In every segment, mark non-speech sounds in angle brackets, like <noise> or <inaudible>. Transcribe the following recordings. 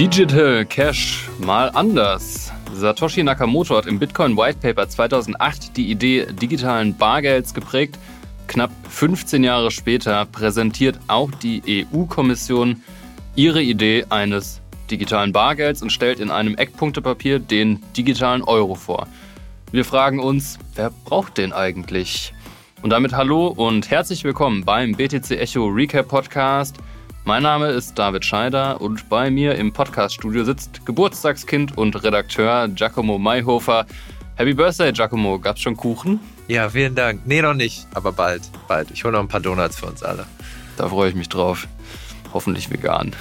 Digital Cash mal anders. Satoshi Nakamoto hat im Bitcoin White Paper 2008 die Idee digitalen Bargelds geprägt. Knapp 15 Jahre später präsentiert auch die EU-Kommission ihre Idee eines digitalen Bargelds und stellt in einem Eckpunktepapier den digitalen Euro vor. Wir fragen uns, wer braucht den eigentlich? Und damit hallo und herzlich willkommen beim BTC Echo Recap Podcast. Mein Name ist David Scheider und bei mir im Podcaststudio sitzt Geburtstagskind und Redakteur Giacomo Mayhofer. Happy Birthday, Giacomo. Gab's schon Kuchen? Ja, vielen Dank. Nee, noch nicht, aber bald, bald. Ich hole noch ein paar Donuts für uns alle. Da freue ich mich drauf. Hoffentlich vegan.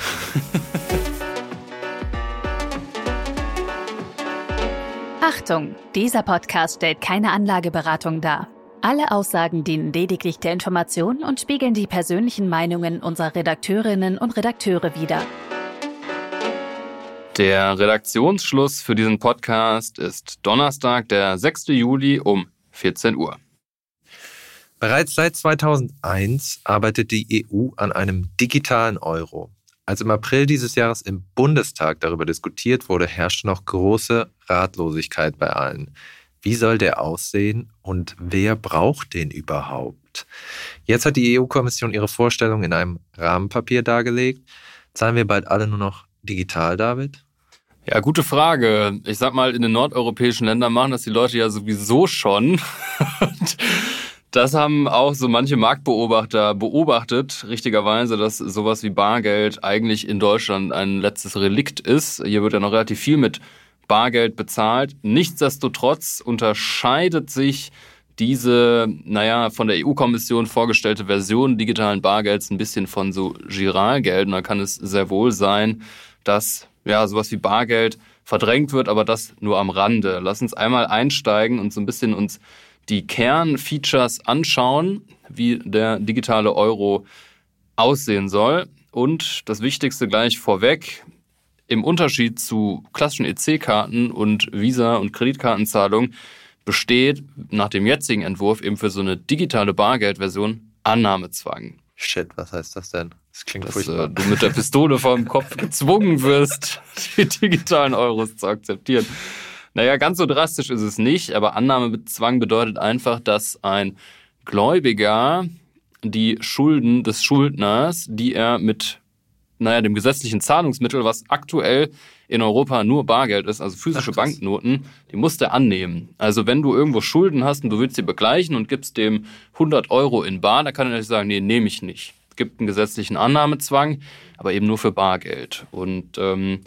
Achtung, dieser Podcast stellt keine Anlageberatung dar. Alle Aussagen dienen lediglich der Information und spiegeln die persönlichen Meinungen unserer Redakteurinnen und Redakteure wider. Der Redaktionsschluss für diesen Podcast ist Donnerstag, der 6. Juli um 14 Uhr. Bereits seit 2001 arbeitet die EU an einem digitalen Euro. Als im April dieses Jahres im Bundestag darüber diskutiert wurde, herrschte noch große Ratlosigkeit bei allen. Wie soll der aussehen und wer braucht den überhaupt? Jetzt hat die EU-Kommission ihre Vorstellung in einem Rahmenpapier dargelegt. Zahlen wir bald alle nur noch digital, David? Ja, gute Frage. Ich sag mal, in den nordeuropäischen Ländern machen das die Leute ja sowieso schon. <laughs> Das haben auch so manche Marktbeobachter beobachtet, richtigerweise, dass sowas wie Bargeld eigentlich in Deutschland ein letztes Relikt ist. Hier wird ja noch relativ viel mit Bargeld bezahlt. Nichtsdestotrotz unterscheidet sich diese, naja, von der EU-Kommission vorgestellte Version digitalen Bargelds ein bisschen von so Giralgeld. Und da kann es sehr wohl sein, dass ja sowas wie Bargeld verdrängt wird, aber das nur am Rande. Lass uns einmal einsteigen und so ein bisschen uns die Kernfeatures anschauen, wie der digitale Euro aussehen soll. Und das Wichtigste gleich vorweg, im Unterschied zu klassischen EC-Karten und Visa- und Kreditkartenzahlungen besteht nach dem jetzigen Entwurf eben für so eine digitale Bargeldversion Annahmezwang. Shit, was heißt das denn? Das klingt Dass furchtbar. Äh, du mit der Pistole vor dem Kopf <laughs> gezwungen wirst, die digitalen Euros zu akzeptieren. Naja, ganz so drastisch ist es nicht, aber Annahmezwang bedeutet einfach, dass ein Gläubiger die Schulden des Schuldners, die er mit naja, dem gesetzlichen Zahlungsmittel, was aktuell in Europa nur Bargeld ist, also physische Ach, Banknoten, die musst du annehmen. Also wenn du irgendwo Schulden hast und du willst sie begleichen und gibst dem 100 Euro in Bar, dann kann er natürlich sagen, nee, nehme ich nicht. Es gibt einen gesetzlichen Annahmezwang, aber eben nur für Bargeld. Und ähm,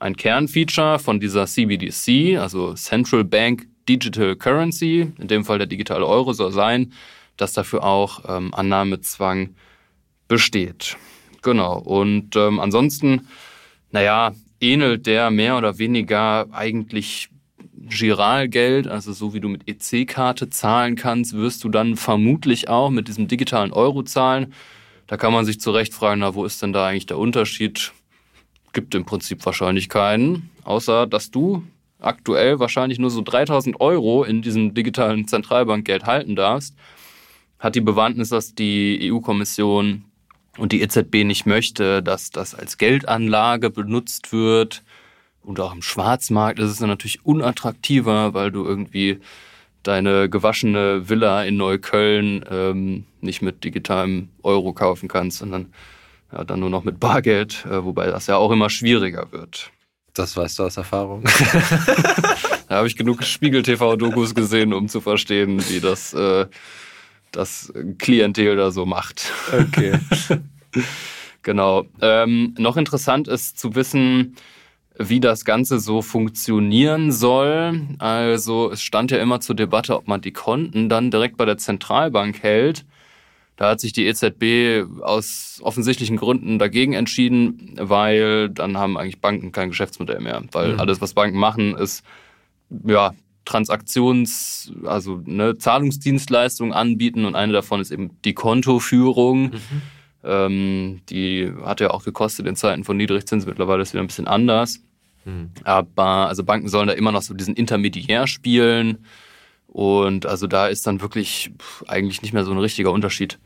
ein Kernfeature von dieser CBDC, also Central Bank Digital Currency, in dem Fall der digitale Euro, soll sein, dass dafür auch ähm, Annahmezwang besteht. Genau. Und ähm, ansonsten, naja, ähnelt der mehr oder weniger eigentlich Giralgeld, also so wie du mit EC-Karte zahlen kannst, wirst du dann vermutlich auch mit diesem digitalen Euro zahlen. Da kann man sich zu Recht fragen, na, wo ist denn da eigentlich der Unterschied? Gibt im Prinzip wahrscheinlich keinen, außer dass du aktuell wahrscheinlich nur so 3000 Euro in diesem digitalen Zentralbankgeld halten darfst. Hat die Bewandtnis, dass die EU-Kommission und die EZB nicht möchte, dass das als Geldanlage benutzt wird. Und auch im Schwarzmarkt ist es dann natürlich unattraktiver, weil du irgendwie deine gewaschene Villa in Neukölln ähm, nicht mit digitalem Euro kaufen kannst, sondern ja, dann nur noch mit Bargeld, äh, wobei das ja auch immer schwieriger wird. Das weißt du aus Erfahrung. <laughs> da habe ich genug Spiegel-TV-Dokus gesehen, um zu verstehen, wie das äh, das Klientel da so macht. Okay. <laughs> genau. Ähm, noch interessant ist zu wissen, wie das Ganze so funktionieren soll. Also es stand ja immer zur Debatte, ob man die Konten dann direkt bei der Zentralbank hält. Da hat sich die EZB aus offensichtlichen Gründen dagegen entschieden, weil dann haben eigentlich Banken kein Geschäftsmodell mehr. Weil mhm. alles, was Banken machen, ist ja Transaktions-, also ne, Zahlungsdienstleistungen anbieten und eine davon ist eben die Kontoführung. Mhm. Ähm, die hat ja auch gekostet in Zeiten von Niedrigzinsen. Mittlerweile ist es wieder ein bisschen anders. Mhm. Aber also Banken sollen da immer noch so diesen Intermediär spielen. Und also da ist dann wirklich eigentlich nicht mehr so ein richtiger Unterschied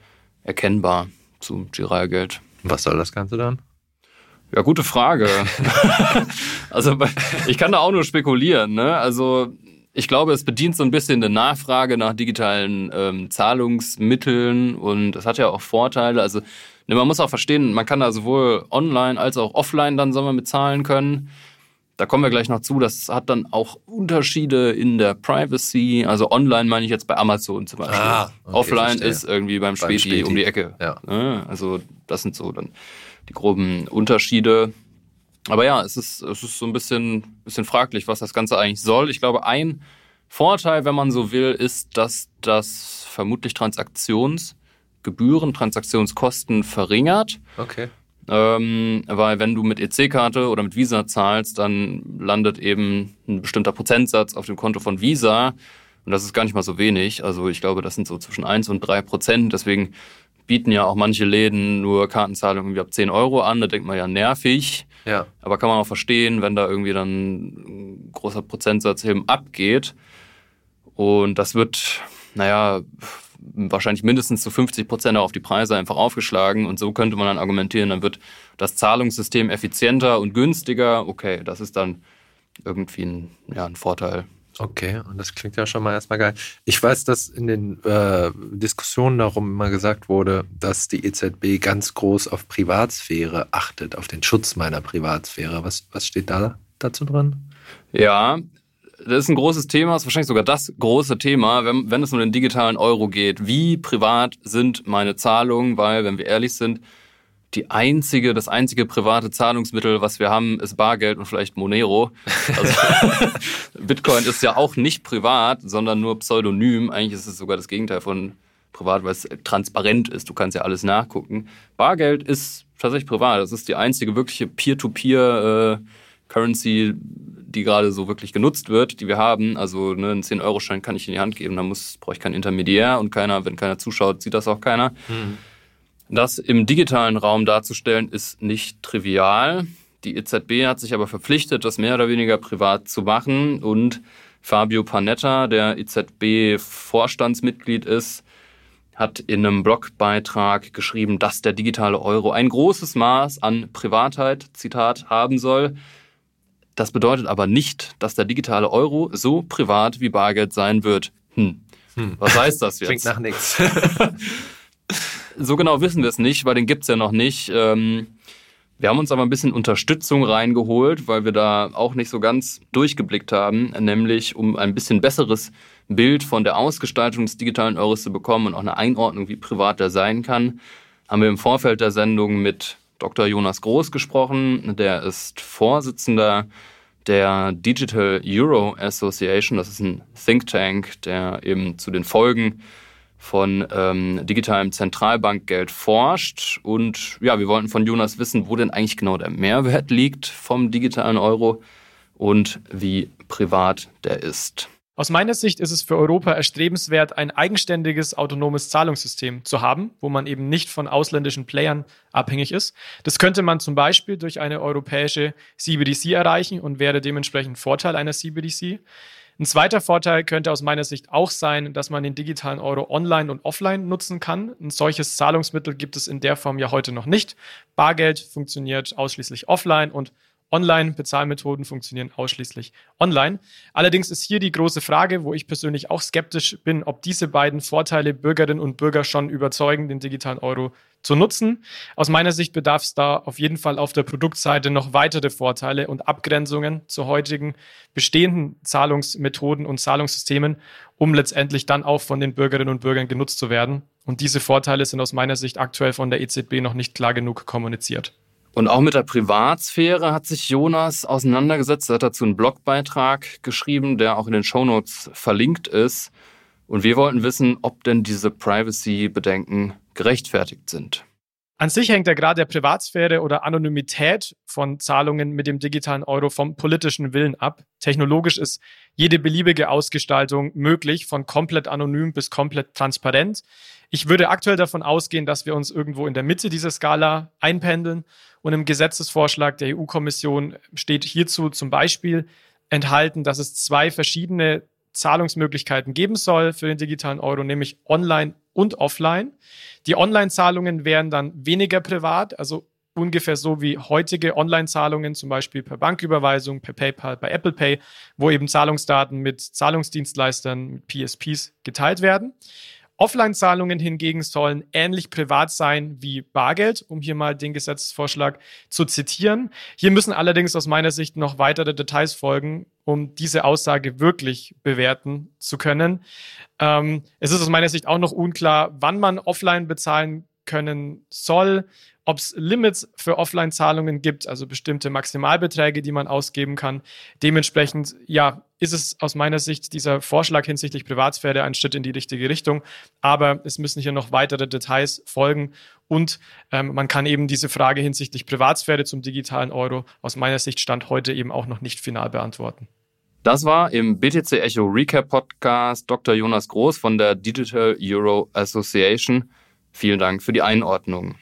erkennbar zum Giralgeld. Was soll das Ganze dann? Ja, gute Frage. <laughs> <laughs> also ich kann da auch nur spekulieren. Ne? Also ich glaube, es bedient so ein bisschen eine Nachfrage nach digitalen ähm, Zahlungsmitteln und es hat ja auch Vorteile. Also ne, man muss auch verstehen, man kann da sowohl online als auch offline dann sagen wir, bezahlen können. Da kommen wir gleich noch zu. Das hat dann auch Unterschiede in der Privacy. Also online meine ich jetzt bei Amazon zum Beispiel. Ah, okay, Offline verstehe. ist irgendwie beim Späti, beim Späti, um die Ecke. Ja. Ne? Also das sind so dann die groben Unterschiede. Aber ja, es ist, es ist so ein bisschen, bisschen fraglich, was das Ganze eigentlich soll. Ich glaube, ein Vorteil, wenn man so will, ist, dass das vermutlich Transaktionsgebühren, Transaktionskosten verringert. Okay. Ähm, weil wenn du mit EC-Karte oder mit Visa zahlst, dann landet eben ein bestimmter Prozentsatz auf dem Konto von Visa. Und das ist gar nicht mal so wenig. Also ich glaube, das sind so zwischen 1 und 3 Prozent. Deswegen bieten ja auch manche Läden nur Kartenzahlungen irgendwie ab 10 Euro an. Da denkt man ja nervig. Ja. Aber kann man auch verstehen, wenn da irgendwie dann ein großer Prozentsatz eben abgeht. Und das wird, naja, wahrscheinlich mindestens zu 50 Prozent auf die Preise einfach aufgeschlagen. Und so könnte man dann argumentieren, dann wird das Zahlungssystem effizienter und günstiger. Okay, das ist dann irgendwie ein, ja, ein Vorteil. Okay, und das klingt ja schon mal erstmal geil. Ich weiß, dass in den äh, Diskussionen darum immer gesagt wurde, dass die EZB ganz groß auf Privatsphäre achtet, auf den Schutz meiner Privatsphäre. Was, was steht da dazu dran? Ja, das ist ein großes Thema, ist wahrscheinlich sogar das große Thema, wenn, wenn es um den digitalen Euro geht. Wie privat sind meine Zahlungen? Weil, wenn wir ehrlich sind, die einzige, das einzige private Zahlungsmittel, was wir haben, ist Bargeld und vielleicht Monero. Also <laughs> Bitcoin ist ja auch nicht privat, sondern nur pseudonym. Eigentlich ist es sogar das Gegenteil von privat, weil es transparent ist. Du kannst ja alles nachgucken. Bargeld ist tatsächlich privat. Das ist die einzige wirkliche Peer-to-Peer-Currency, die gerade so wirklich genutzt wird, die wir haben. Also ne, einen 10-Euro-Schein kann ich in die Hand geben, da muss, brauche ich keinen Intermediär und keiner, wenn keiner zuschaut, sieht das auch keiner. Mhm. Das im digitalen Raum darzustellen, ist nicht trivial. Die EZB hat sich aber verpflichtet, das mehr oder weniger privat zu machen. Und Fabio Panetta, der EZB-Vorstandsmitglied ist, hat in einem Blogbeitrag geschrieben, dass der digitale Euro ein großes Maß an Privatheit, Zitat, haben soll. Das bedeutet aber nicht, dass der digitale Euro so privat wie Bargeld sein wird. Hm. Hm. Was heißt das <laughs> jetzt? Klingt nach nichts. <laughs> So genau wissen wir es nicht, weil den gibt's ja noch nicht. Ähm, wir haben uns aber ein bisschen Unterstützung reingeholt, weil wir da auch nicht so ganz durchgeblickt haben, nämlich um ein bisschen besseres Bild von der Ausgestaltung des digitalen Euros zu bekommen und auch eine Einordnung, wie privat der sein kann, haben wir im Vorfeld der Sendung mit Dr. Jonas Groß gesprochen. Der ist Vorsitzender der Digital Euro Association. Das ist ein Think Tank, der eben zu den Folgen von ähm, digitalem Zentralbankgeld forscht. Und ja, wir wollten von Jonas wissen, wo denn eigentlich genau der Mehrwert liegt vom digitalen Euro und wie privat der ist. Aus meiner Sicht ist es für Europa erstrebenswert, ein eigenständiges autonomes Zahlungssystem zu haben, wo man eben nicht von ausländischen Playern abhängig ist. Das könnte man zum Beispiel durch eine europäische CBDC erreichen und wäre dementsprechend Vorteil einer CBDC. Ein zweiter Vorteil könnte aus meiner Sicht auch sein, dass man den digitalen Euro online und offline nutzen kann. Ein solches Zahlungsmittel gibt es in der Form ja heute noch nicht. Bargeld funktioniert ausschließlich offline und Online-Bezahlmethoden funktionieren ausschließlich online. Allerdings ist hier die große Frage, wo ich persönlich auch skeptisch bin, ob diese beiden Vorteile Bürgerinnen und Bürger schon überzeugen, den digitalen Euro zu nutzen. Aus meiner Sicht bedarf es da auf jeden Fall auf der Produktseite noch weitere Vorteile und Abgrenzungen zu heutigen bestehenden Zahlungsmethoden und Zahlungssystemen, um letztendlich dann auch von den Bürgerinnen und Bürgern genutzt zu werden. Und diese Vorteile sind aus meiner Sicht aktuell von der EZB noch nicht klar genug kommuniziert. Und auch mit der Privatsphäre hat sich Jonas auseinandergesetzt. Er hat dazu einen Blogbeitrag geschrieben, der auch in den Shownotes verlinkt ist. Und wir wollten wissen, ob denn diese Privacy-Bedenken gerechtfertigt sind. An sich hängt der Grad der Privatsphäre oder Anonymität von Zahlungen mit dem digitalen Euro vom politischen Willen ab. Technologisch ist jede beliebige Ausgestaltung möglich, von komplett anonym bis komplett transparent. Ich würde aktuell davon ausgehen, dass wir uns irgendwo in der Mitte dieser Skala einpendeln. Und im Gesetzesvorschlag der EU-Kommission steht hierzu zum Beispiel enthalten, dass es zwei verschiedene Zahlungsmöglichkeiten geben soll für den digitalen Euro, nämlich online und offline. Die Online-Zahlungen wären dann weniger privat, also ungefähr so wie heutige Online-Zahlungen, zum Beispiel per Banküberweisung, per PayPal, bei Apple Pay, wo eben Zahlungsdaten mit Zahlungsdienstleistern, mit PSPs geteilt werden. Offline-Zahlungen hingegen sollen ähnlich privat sein wie Bargeld, um hier mal den Gesetzesvorschlag zu zitieren. Hier müssen allerdings aus meiner Sicht noch weitere Details folgen, um diese Aussage wirklich bewerten zu können. Ähm, es ist aus meiner Sicht auch noch unklar, wann man offline bezahlen können soll, ob es Limits für Offline-Zahlungen gibt, also bestimmte Maximalbeträge, die man ausgeben kann. Dementsprechend, ja, ist es aus meiner Sicht dieser Vorschlag hinsichtlich Privatsphäre ein Schritt in die richtige Richtung. Aber es müssen hier noch weitere Details folgen und ähm, man kann eben diese Frage hinsichtlich Privatsphäre zum digitalen Euro aus meiner Sicht Stand heute eben auch noch nicht final beantworten. Das war im BTC Echo Recap Podcast Dr. Jonas Groß von der Digital Euro Association. Vielen Dank für die Einordnung.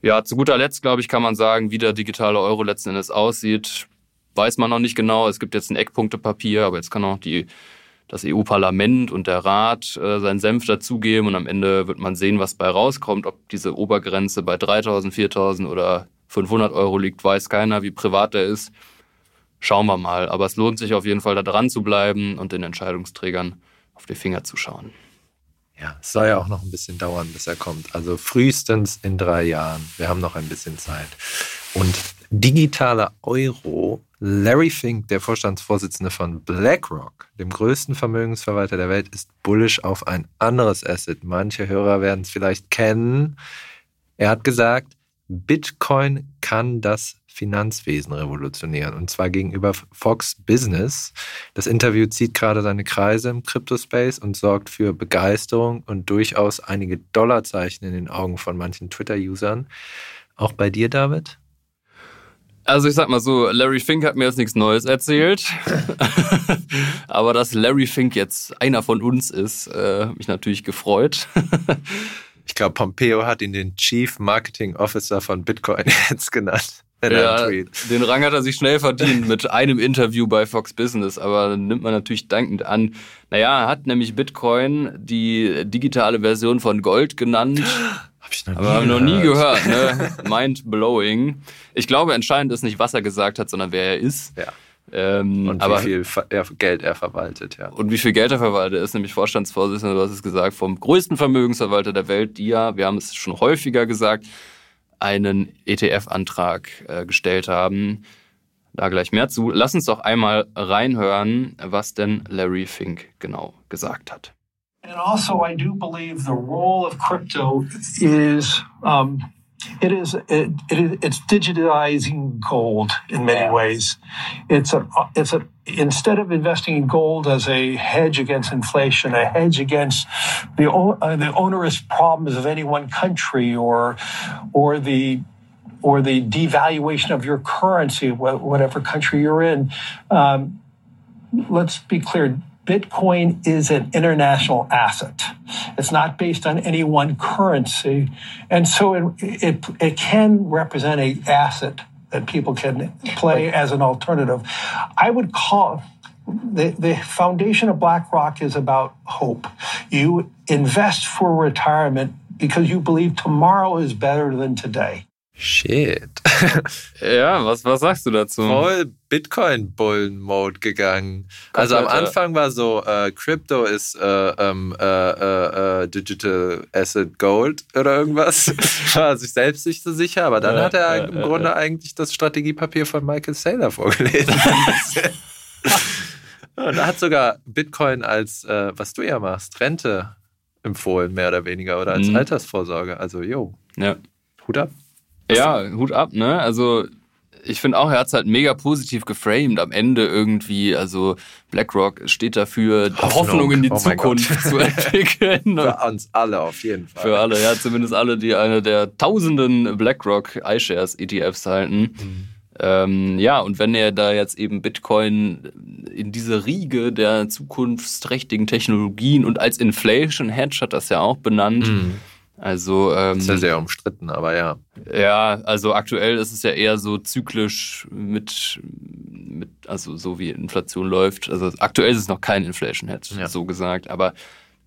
Ja, zu guter Letzt, glaube ich, kann man sagen, wie der digitale Euro letzten Endes aussieht. Weiß man noch nicht genau. Es gibt jetzt ein Eckpunktepapier, aber jetzt kann auch die, das EU-Parlament und der Rat äh, seinen Senf dazugeben und am Ende wird man sehen, was bei rauskommt. Ob diese Obergrenze bei 3000, 4000 oder 500 Euro liegt, weiß keiner, wie privat der ist. Schauen wir mal. Aber es lohnt sich auf jeden Fall, da dran zu bleiben und den Entscheidungsträgern auf die Finger zu schauen. Ja, es soll ja auch noch ein bisschen dauern, bis er kommt. Also frühestens in drei Jahren. Wir haben noch ein bisschen Zeit. Und digitaler Euro. Larry Fink, der Vorstandsvorsitzende von BlackRock, dem größten Vermögensverwalter der Welt, ist bullish auf ein anderes Asset. Manche Hörer werden es vielleicht kennen. Er hat gesagt, Bitcoin kann das Finanzwesen revolutionieren und zwar gegenüber Fox Business. Das Interview zieht gerade seine Kreise im Crypto-Space und sorgt für Begeisterung und durchaus einige Dollarzeichen in den Augen von manchen Twitter-Usern. Auch bei dir, David? Also ich sag mal so, Larry Fink hat mir jetzt nichts Neues erzählt. <laughs> Aber dass Larry Fink jetzt einer von uns ist, äh, mich natürlich gefreut. Ich glaube, Pompeo hat ihn den Chief Marketing Officer von Bitcoin <laughs> jetzt genannt. Ja, den Rang hat er sich schnell verdient mit einem Interview bei Fox Business, aber nimmt man natürlich dankend an. Naja, er hat nämlich Bitcoin die digitale Version von Gold genannt. <gasps> Hab ich noch nie aber noch nie gehört, ne? Mind blowing. Ich glaube, entscheidend ist nicht, was er gesagt hat, sondern wer er ist. Ja. Ähm, und aber, wie viel Geld er verwaltet, ja. Und wie viel Geld er verwaltet, er ist nämlich Vorstandsvorsitzender, du hast es gesagt, vom größten Vermögensverwalter der Welt, die ja, wir haben es schon häufiger gesagt, einen ETF-Antrag äh, gestellt haben. Da gleich mehr zu. Lass uns doch einmal reinhören, was denn Larry Fink genau gesagt hat. And also, I do believe the role of crypto is um, it is it, it, it's digitizing gold in many ways. It's a it's a instead of investing in gold as a hedge against inflation, a hedge against the uh, the onerous problems of any one country or or the or the devaluation of your currency, whatever country you're in. Um, let's be clear Bitcoin is an international asset. It's not based on any one currency. And so it, it, it can represent a asset that people can play as an alternative. I would call the, the foundation of BlackRock is about hope. You invest for retirement because you believe tomorrow is better than today. Shit. ja, was, was sagst du dazu? Voll Bitcoin-Bullen-Mode gegangen. Also am Anfang war so, äh, Crypto ist äh, ähm, äh, äh, äh, Digital Asset Gold oder irgendwas. <laughs> <laughs> war sich selbst nicht so sicher, aber dann hat er im Grunde eigentlich das Strategiepapier von Michael Saylor vorgelesen. <laughs> Und er hat sogar Bitcoin als, äh, was du ja machst, Rente empfohlen, mehr oder weniger, oder als mhm. Altersvorsorge. Also, jo. Ja. Hut ab. Ja, Hut ab, ne? Also ich finde auch, er hat es halt mega positiv geframed am Ende irgendwie. Also BlackRock steht dafür, Hoffnung, Hoffnung in die oh Zukunft zu entwickeln. <laughs> Für uns alle auf jeden Fall. Für alle, ja, zumindest alle, die eine der tausenden BlackRock iShares ETFs halten. Mhm. Ähm, ja, und wenn er da jetzt eben Bitcoin in diese Riege der zukunftsträchtigen Technologien und als Inflation Hedge hat das ja auch benannt. Mhm also ähm, ist ja sehr umstritten, aber ja. Ja, also aktuell ist es ja eher so zyklisch mit, mit also so wie Inflation läuft. Also aktuell ist es noch kein Inflation Hedge, ja. so gesagt. Aber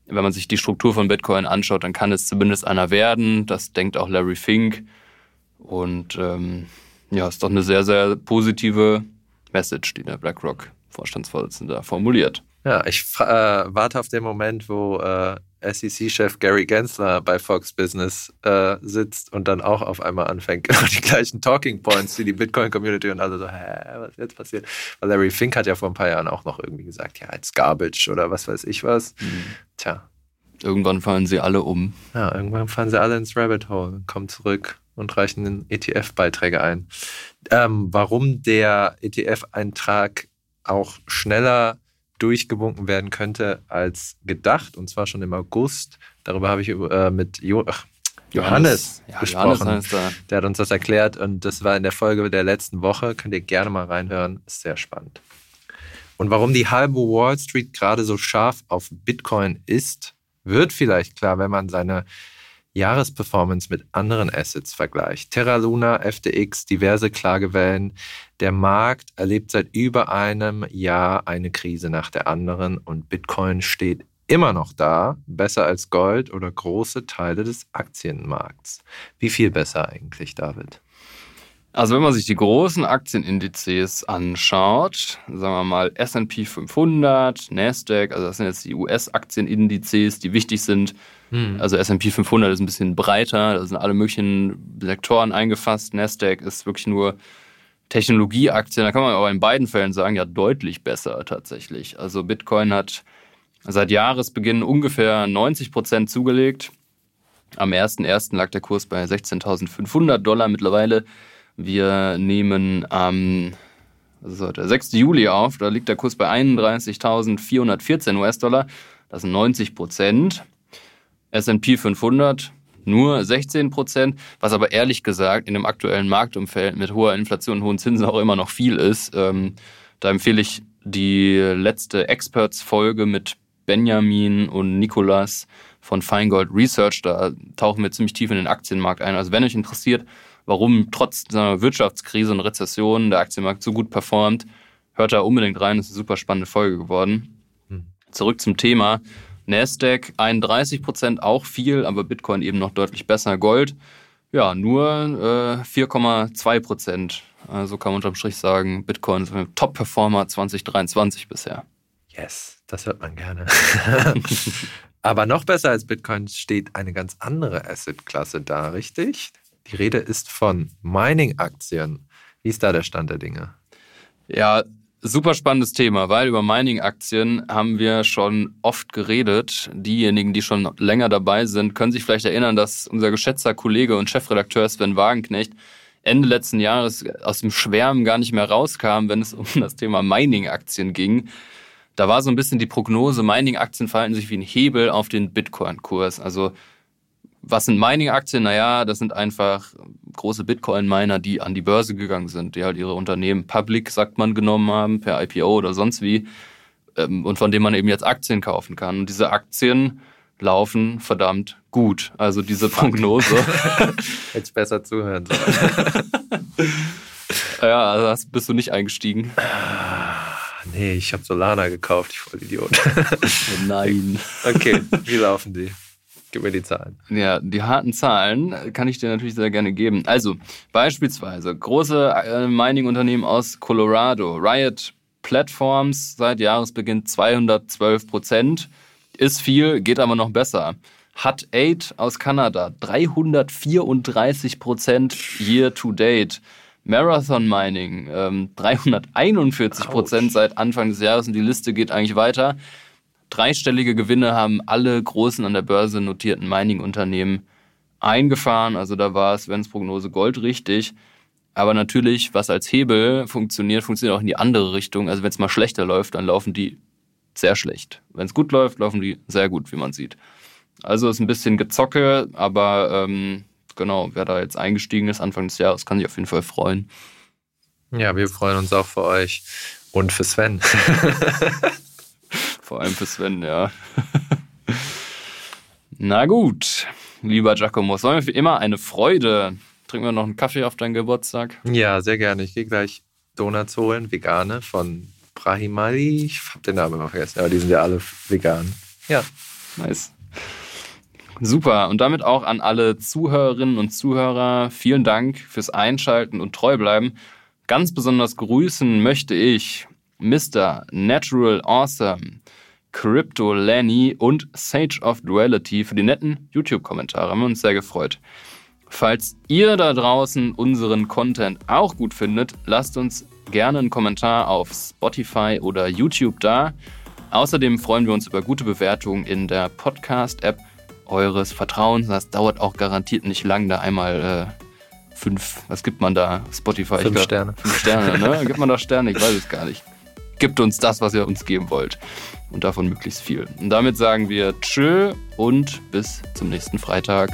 wenn man sich die Struktur von Bitcoin anschaut, dann kann es zumindest einer werden. Das denkt auch Larry Fink. Und ähm, ja, ist doch eine sehr, sehr positive Message, die der BlackRock-Vorstandsvorsitzende formuliert. Ja, ich äh, warte auf den Moment, wo äh, SEC-Chef Gary Gensler bei Fox Business äh, sitzt und dann auch auf einmal anfängt, <laughs> genau die gleichen Talking Points wie die Bitcoin-Community und alle so, hä, was ist jetzt passiert? Weil Larry Fink hat ja vor ein paar Jahren auch noch irgendwie gesagt, ja, it's garbage oder was weiß ich was. Mhm. Tja. Irgendwann fallen sie alle um. Ja, irgendwann fallen sie alle ins Rabbit Hole, kommen zurück und reichen den ETF-Beiträge ein. Ähm, warum der ETF-Eintrag auch schneller durchgewunken werden könnte als gedacht, und zwar schon im August. Darüber habe ich äh, mit jo Ach, Johannes, Johannes gesprochen. Johannes der hat uns das erklärt und das war in der Folge der letzten Woche. Könnt ihr gerne mal reinhören, ist sehr spannend. Und warum die halbe Wall Street gerade so scharf auf Bitcoin ist, wird vielleicht klar, wenn man seine Jahresperformance mit anderen Assets vergleicht. Terra Luna, FTX, diverse Klagewellen. Der Markt erlebt seit über einem Jahr eine Krise nach der anderen und Bitcoin steht immer noch da, besser als Gold oder große Teile des Aktienmarkts. Wie viel besser eigentlich, David? Also wenn man sich die großen Aktienindizes anschaut, sagen wir mal S&P 500, Nasdaq, also das sind jetzt die US-Aktienindizes, die wichtig sind. Hm. Also S&P 500 ist ein bisschen breiter, da sind alle möglichen Sektoren eingefasst. Nasdaq ist wirklich nur Technologieaktien. Da kann man aber in beiden Fällen sagen, ja deutlich besser tatsächlich. Also Bitcoin hat seit Jahresbeginn ungefähr 90 Prozent zugelegt. Am 1.1. lag der Kurs bei 16.500 Dollar mittlerweile wir nehmen am der 6. Juli auf, da liegt der Kurs bei 31.414 US-Dollar. Das sind 90 Prozent. S&P 500 nur 16 Prozent, was aber ehrlich gesagt in dem aktuellen Marktumfeld mit hoher Inflation und hohen Zinsen auch immer noch viel ist. Ähm, da empfehle ich die letzte Experts-Folge mit Benjamin und Nikolas von Feingold Research. Da tauchen wir ziemlich tief in den Aktienmarkt ein. Also wenn euch interessiert, warum trotz einer Wirtschaftskrise und Rezession der Aktienmarkt so gut performt. Hört da unbedingt rein, das ist eine super spannende Folge geworden. Hm. Zurück zum Thema. Nasdaq 31 Prozent auch viel, aber Bitcoin eben noch deutlich besser. Gold, ja, nur äh, 4,2 Prozent. Also kann man unterm Strich sagen, Bitcoin ist ein Top-Performer 2023 bisher. Yes, das hört man gerne. <laughs> aber noch besser als Bitcoin steht eine ganz andere Asset-Klasse da, richtig? Die Rede ist von Mining-Aktien. Wie ist da der Stand der Dinge? Ja, super spannendes Thema, weil über Mining-Aktien haben wir schon oft geredet. Diejenigen, die schon länger dabei sind, können sich vielleicht erinnern, dass unser geschätzter Kollege und Chefredakteur Sven Wagenknecht Ende letzten Jahres aus dem Schwärmen gar nicht mehr rauskam, wenn es um das Thema Mining-Aktien ging. Da war so ein bisschen die Prognose, Mining-Aktien verhalten sich wie ein Hebel auf den Bitcoin-Kurs. Also was sind Mining-Aktien? Naja, das sind einfach große Bitcoin-Miner, die an die Börse gegangen sind, die halt ihre Unternehmen public, sagt man, genommen haben, per IPO oder sonst wie, ähm, und von denen man eben jetzt Aktien kaufen kann. Und diese Aktien laufen verdammt gut. Also diese Prognose. <laughs> <laughs> Jetzt besser zuhören. <laughs> ja, also bist du nicht eingestiegen. Ah, nee, ich habe Solana gekauft, ich voll Idiot. Nein. Okay, wie laufen die? Gib mir die Zahlen. Ja, die harten Zahlen kann ich dir natürlich sehr gerne geben. Also, beispielsweise große äh, Mining-Unternehmen aus Colorado, Riot Platforms seit Jahresbeginn 212 Prozent. Ist viel, geht aber noch besser. Hut 8 aus Kanada, 334 Prozent year to date. Marathon Mining, ähm, 341 Prozent seit Anfang des Jahres und die Liste geht eigentlich weiter. Dreistellige Gewinne haben alle großen an der Börse notierten Mining-Unternehmen eingefahren. Also da war es Prognose Gold richtig. Aber natürlich, was als Hebel funktioniert, funktioniert auch in die andere Richtung. Also wenn es mal schlechter läuft, dann laufen die sehr schlecht. Wenn es gut läuft, laufen die sehr gut, wie man sieht. Also ist ein bisschen Gezocke, aber ähm, genau, wer da jetzt eingestiegen ist Anfang des Jahres, kann sich auf jeden Fall freuen. Ja, wir freuen uns auch für euch und für Sven. <laughs> Vor allem für Sven, ja. <laughs> Na gut, lieber Giacomo, sollen wir wie immer eine Freude. Trinken wir noch einen Kaffee auf deinen Geburtstag? Ja, sehr gerne. Ich gehe gleich Donuts holen, vegane, von Brahimali. Ich habe den Namen immer vergessen, aber die sind ja alle vegan. Ja. Nice. Super. Und damit auch an alle Zuhörerinnen und Zuhörer. Vielen Dank fürs Einschalten und treu bleiben. Ganz besonders grüßen möchte ich Mr. Natural Awesome, Crypto Lenny und Sage of Duality für die netten YouTube-Kommentare. Haben wir uns sehr gefreut. Falls ihr da draußen unseren Content auch gut findet, lasst uns gerne einen Kommentar auf Spotify oder YouTube da. Außerdem freuen wir uns über gute Bewertungen in der Podcast-App eures Vertrauens. Das dauert auch garantiert nicht lang, da einmal äh, fünf, was gibt man da? Spotify. Fünf glaub, Sterne. Fünf Sterne, ne? Gibt man da Sterne? Ich weiß es gar nicht. Gibt uns das, was ihr uns geben wollt. Und davon möglichst viel. Und damit sagen wir Tschö und bis zum nächsten Freitag.